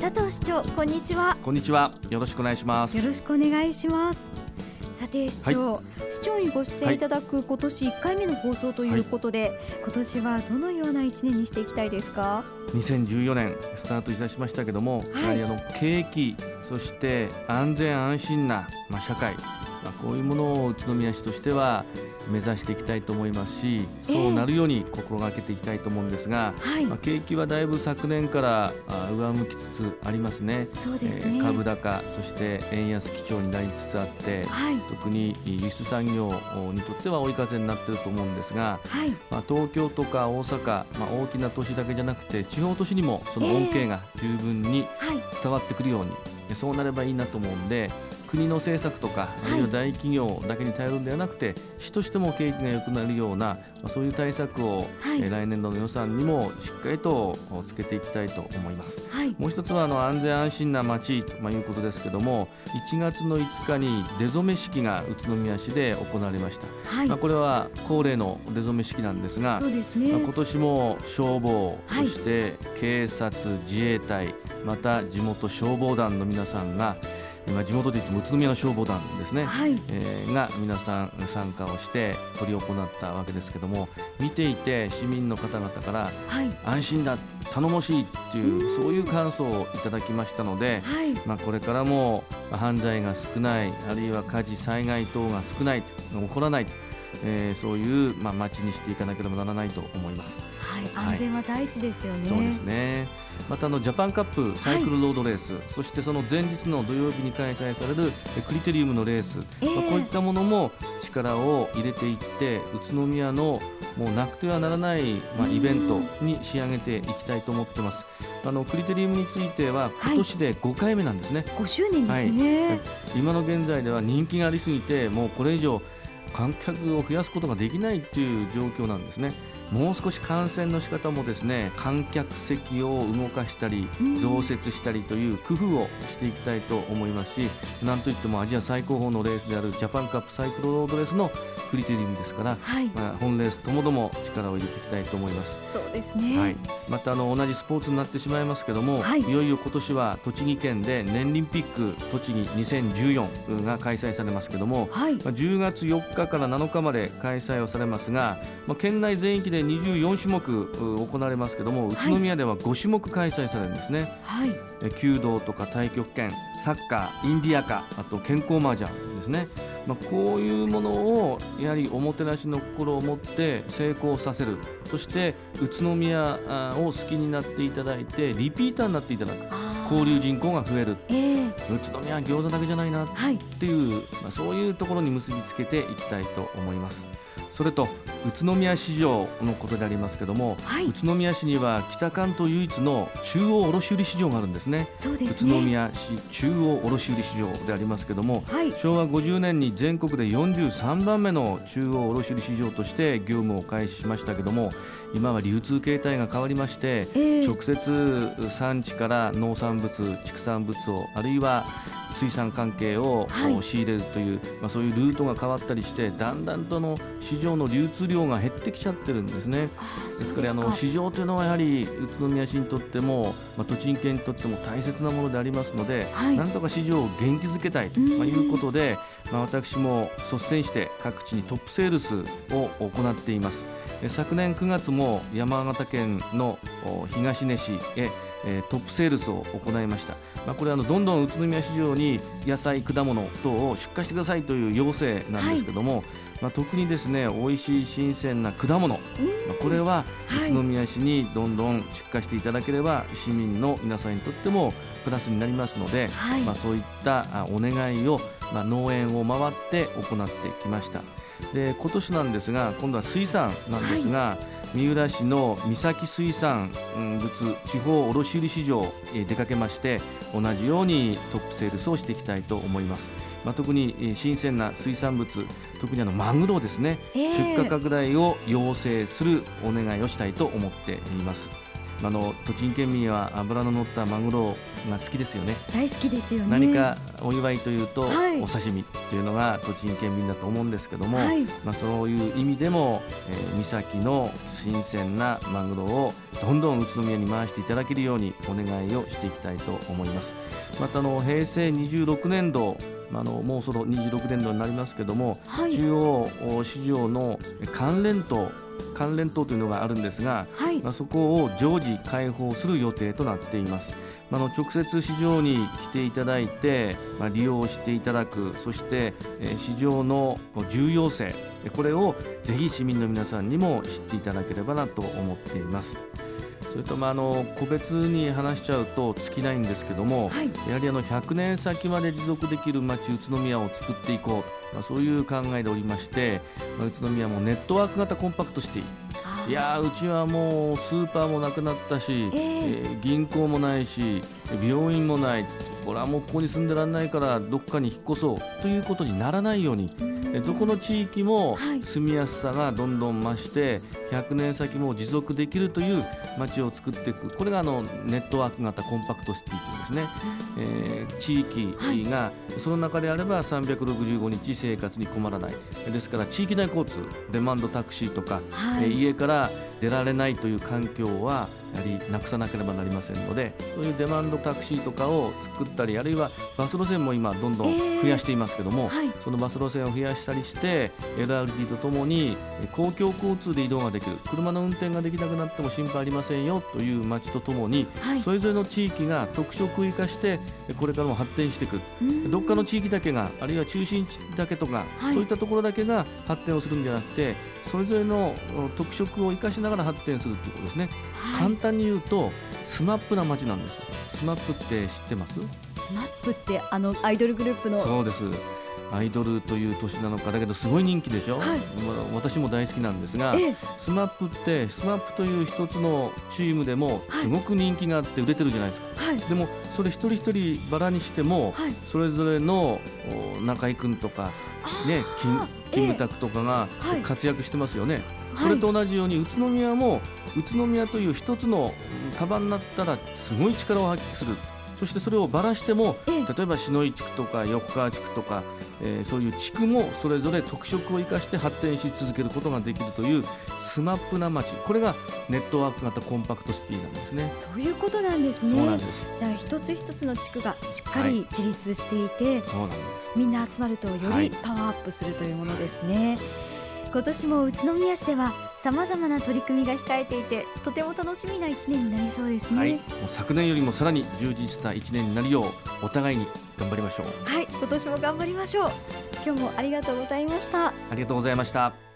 佐藤市長こんにちは。こんにちは。よろしくお願いします。よろしくお願いします。さて市長、はい、市長にご出演いただく今年1回目の放送ということで、はい、今年はどのような1年にしていきたいですか？2014年スタートいたしましたけども、はい、やはりあの景気そして安全安心な、まあ、社会まあ、こういうものを宇都宮市としては目指していきたいと思いますし、そうなるように心がけていきたいと思うんですが、えー、まあ、景気はだいぶ昨年から上向きつつありますね。そうですね、えー、株高そして円安基調になりつつあって、はい、特に輸出産業にとっては追い風になっていると思うんですが、はい、まあ、東京とか大阪、まあ、大きな都市だけじゃなくて地方都市にもその恩恵が十分に伝わってくるように、えー、そうなればいいなと思うんで国の政策とか、あるいは大企業だけに頼るんではなくて、市としても景気が良くなるような、まあ、そういう対策を、はい、来年度の予算にもしっかりとつけていきたいと思います。はい、もう一つはあの安全安心な街ということですけども、1月の5日に出初め式が宇都宮市で行われました。はい、まあこれは恒例の出初め式なんですが、ね、まあ今年も消防、そして警察、自衛隊、また地元消防団の皆さんが今地元で言っても宇都宮の消防団ですね、はい、えー、が皆さん参加をして執り行ったわけですけども見ていて市民の方々から、はい、安心だ頼もしいっていうそういう感想をいただきましたので、はい、まあ、これからも犯罪が少ないあるいは火事災害等が少ない起こらないえー、そういう、まあ、街にしていかなければならないと思います。はい、安全は第一ですよね。そうですね。またあのジャパンカップサイクルロードレース、はい、そしてその前日の土曜日に開催されるクリテリウムのレース、えー、まあ、こういったものも力を入れていって宇都宮のもうなくてはならない、まあ、イベントに仕上げていきたいと思ってます。あのクリテリウムについては今年で5回目なんですね。5周年ですね、はい、今の現在では人気がありすぎてもうこれ以上観客を増やすことができないという状況なんですね。もう少し感染の仕方もですね観客席を動かしたり増設したりという工夫をしていきたいと思いますしなんといってもアジア最高峰のレースであるジャパンカップサイクルロードレースのクリテリウムですから、はい、まあ、本レースともども力を入れていきたいと思います。そうですね、はい、またあの同じスポーツになってしまいますけども、はい、いよいよ今年は栃木県で年リンピック栃木2014が開催されますけども、はい、まあ、10月4日から7日まで開催をされますが、まあ、県内全域で24種目行われますけども宇都宮では5種目開催されるんですね、はい、弓道とか太極拳サッカーインディアカあと健康麻雀ですねまあ、こういうものをやはりおもてなしの心を持って成功させる。そして宇都宮を好きになっていただいてリピーターになっていただく。交流人口が増える、えー、宇都宮は餃子だけじゃないな。っていう、はい、まあ、そういうところに結びつけていきたいと思います。それと宇都宮市場のことでありますけども、はい、宇都宮市には北関東唯一の中央卸売市場があるんですね、ね、宇都宮市中央卸売市場でありますけども、はい、昭和50年に全国で43番目の中央卸売市場として業務を開始しましたけども今は流通形態が変わりまして、えー、直接産地から農産物畜産物をあるいは水産関係を仕入れるという、まあ、そういうルートが変わったりしてだんだんとの市場の流通量が減ってきちゃってるんですね。ですからあの市場というのはやはり宇都宮市にとっても、まあ、栃木県にとっても大切なものでありますので、はい、なんとか市場を元気づけたいということで、まあ、私も率先して各地にトップセールスを行っています。昨年9月も山形県の東根市へトップセールスを行いました、まあ、これはどんどん宇都宮市場に野菜果物等を出荷してくださいという要請なんですけども、はい、まあ、特にですね美味しい新鮮な果物、まあ、これは宇都宮市にどんどん出荷していただければ市民の皆さんにとってもプラスになりますので、はい、まあ、そういったお願いを、まあ、農園を回って行ってきました。で今年なんですが今度は水産なんですが、はい、三浦市の三崎水産物地方卸売市場へ出かけまして同じようにトップセールスをしていきたいと思います。まあ、特に新鮮な水産物特にあのマグロですね、えー、出荷拡大を要請するお願いをしたいと思っています。あの栃木県民は脂の乗ったマグロが好きですよね。大好きですよね。何かお祝いというと、はい、お刺身っていうのが栃木県民だと思うんですけども、はい、まあ、そういう意味でも、えー、三崎の新鮮なマグロをどんどん宇都宮に回していただけるようにお願いをしていきたいと思います。またの平成26年度あのもうその26年度になりますけども、はい、中央市場の関連と関連棟というのがあるんですが、はい、まあ、そこを常時開放する予定となっています。まあ、の直接市場に来ていただいて、まあ、利用していただくそして、えー、市場の重要性これをぜひ市民の皆さんにも知っていただければなと思っています。それとまああの個別に話しちゃうと尽きないんですけども、はい、やはりあの100年先まで持続できる町宇都宮を作っていこう、まあ、そういう考えでおりまして、まあ、宇都宮もネットワーク型コンパクトシティ。いやうちはもうスーパーもなくなったし、えー、えー、銀行もないし病院もない。これはもうここに住んでらんないからどっかに引っ越そう。ということにならないようにどこの地域も住みやすさがどんどん増して100年先も持続できるという街を作っていく。これがあのネットワーク型コンパクトシティというんですね、えー、地域がその中であれば365日生活に困らない。ですから地域内交通デマンドタクシーとか、はい、家から出られないという環境はやはりなくさなければなりませんのでそういうデマンドタクシーとかを作ったりあるいはバス路線も今どんどん増やしていますけども、えーはい、そのバス路線を増やしたりして LRT とともに公共交通で移動ができる。車の運転ができなくなっても心配ありませんよという街とともに、はい、それぞれの地域が特色を生かしてこれからも発展していく。どっかの地域だけがあるいは中心地だけとか、はい、そういったところだけが発展をするんじゃなくてそれぞれの特色を生かしながら発展するということですね、はい、簡単に言うとスマップな街なんですスマップって知ってます？スマップってあのアイドルグループの。そうです。アイドルという年なのか。だけどすごい人気でしょ、はい、私も大好きなんですが、ええ、スマップってスマップという一つのチームでもすごく人気があって売れてるじゃないですか、はい、でもそれ一人一人バラにしても、はい、それぞれの中居君とかねキムタクとかが活躍してますよね、それと同じように宇都宮も宇都宮という一つの束になったらすごい力を発揮するそしてそれをばらしても例えば篠井地区とか横川地区とか、えー、そういう地区もそれぞれ特色を生かして発展し続けることができるというスマップな街これがネットワーク型コンパクトシティなんですね。そういうことなんですね。そうなんです。じゃあ一つ一つの地区がしっかり自立していて、はい、そうなんです。みんな集まるとよりパワーアップするというものですね、はい、今年も宇都宮市ではさまざまな取り組みが控えていてとても楽しみな1年になりそうですね、はい、もう昨年よりもさらに充実した1年になるようお互いに頑張りましょう。はい。今年も頑張りましょう。今日もありがとうございました。ありがとうございました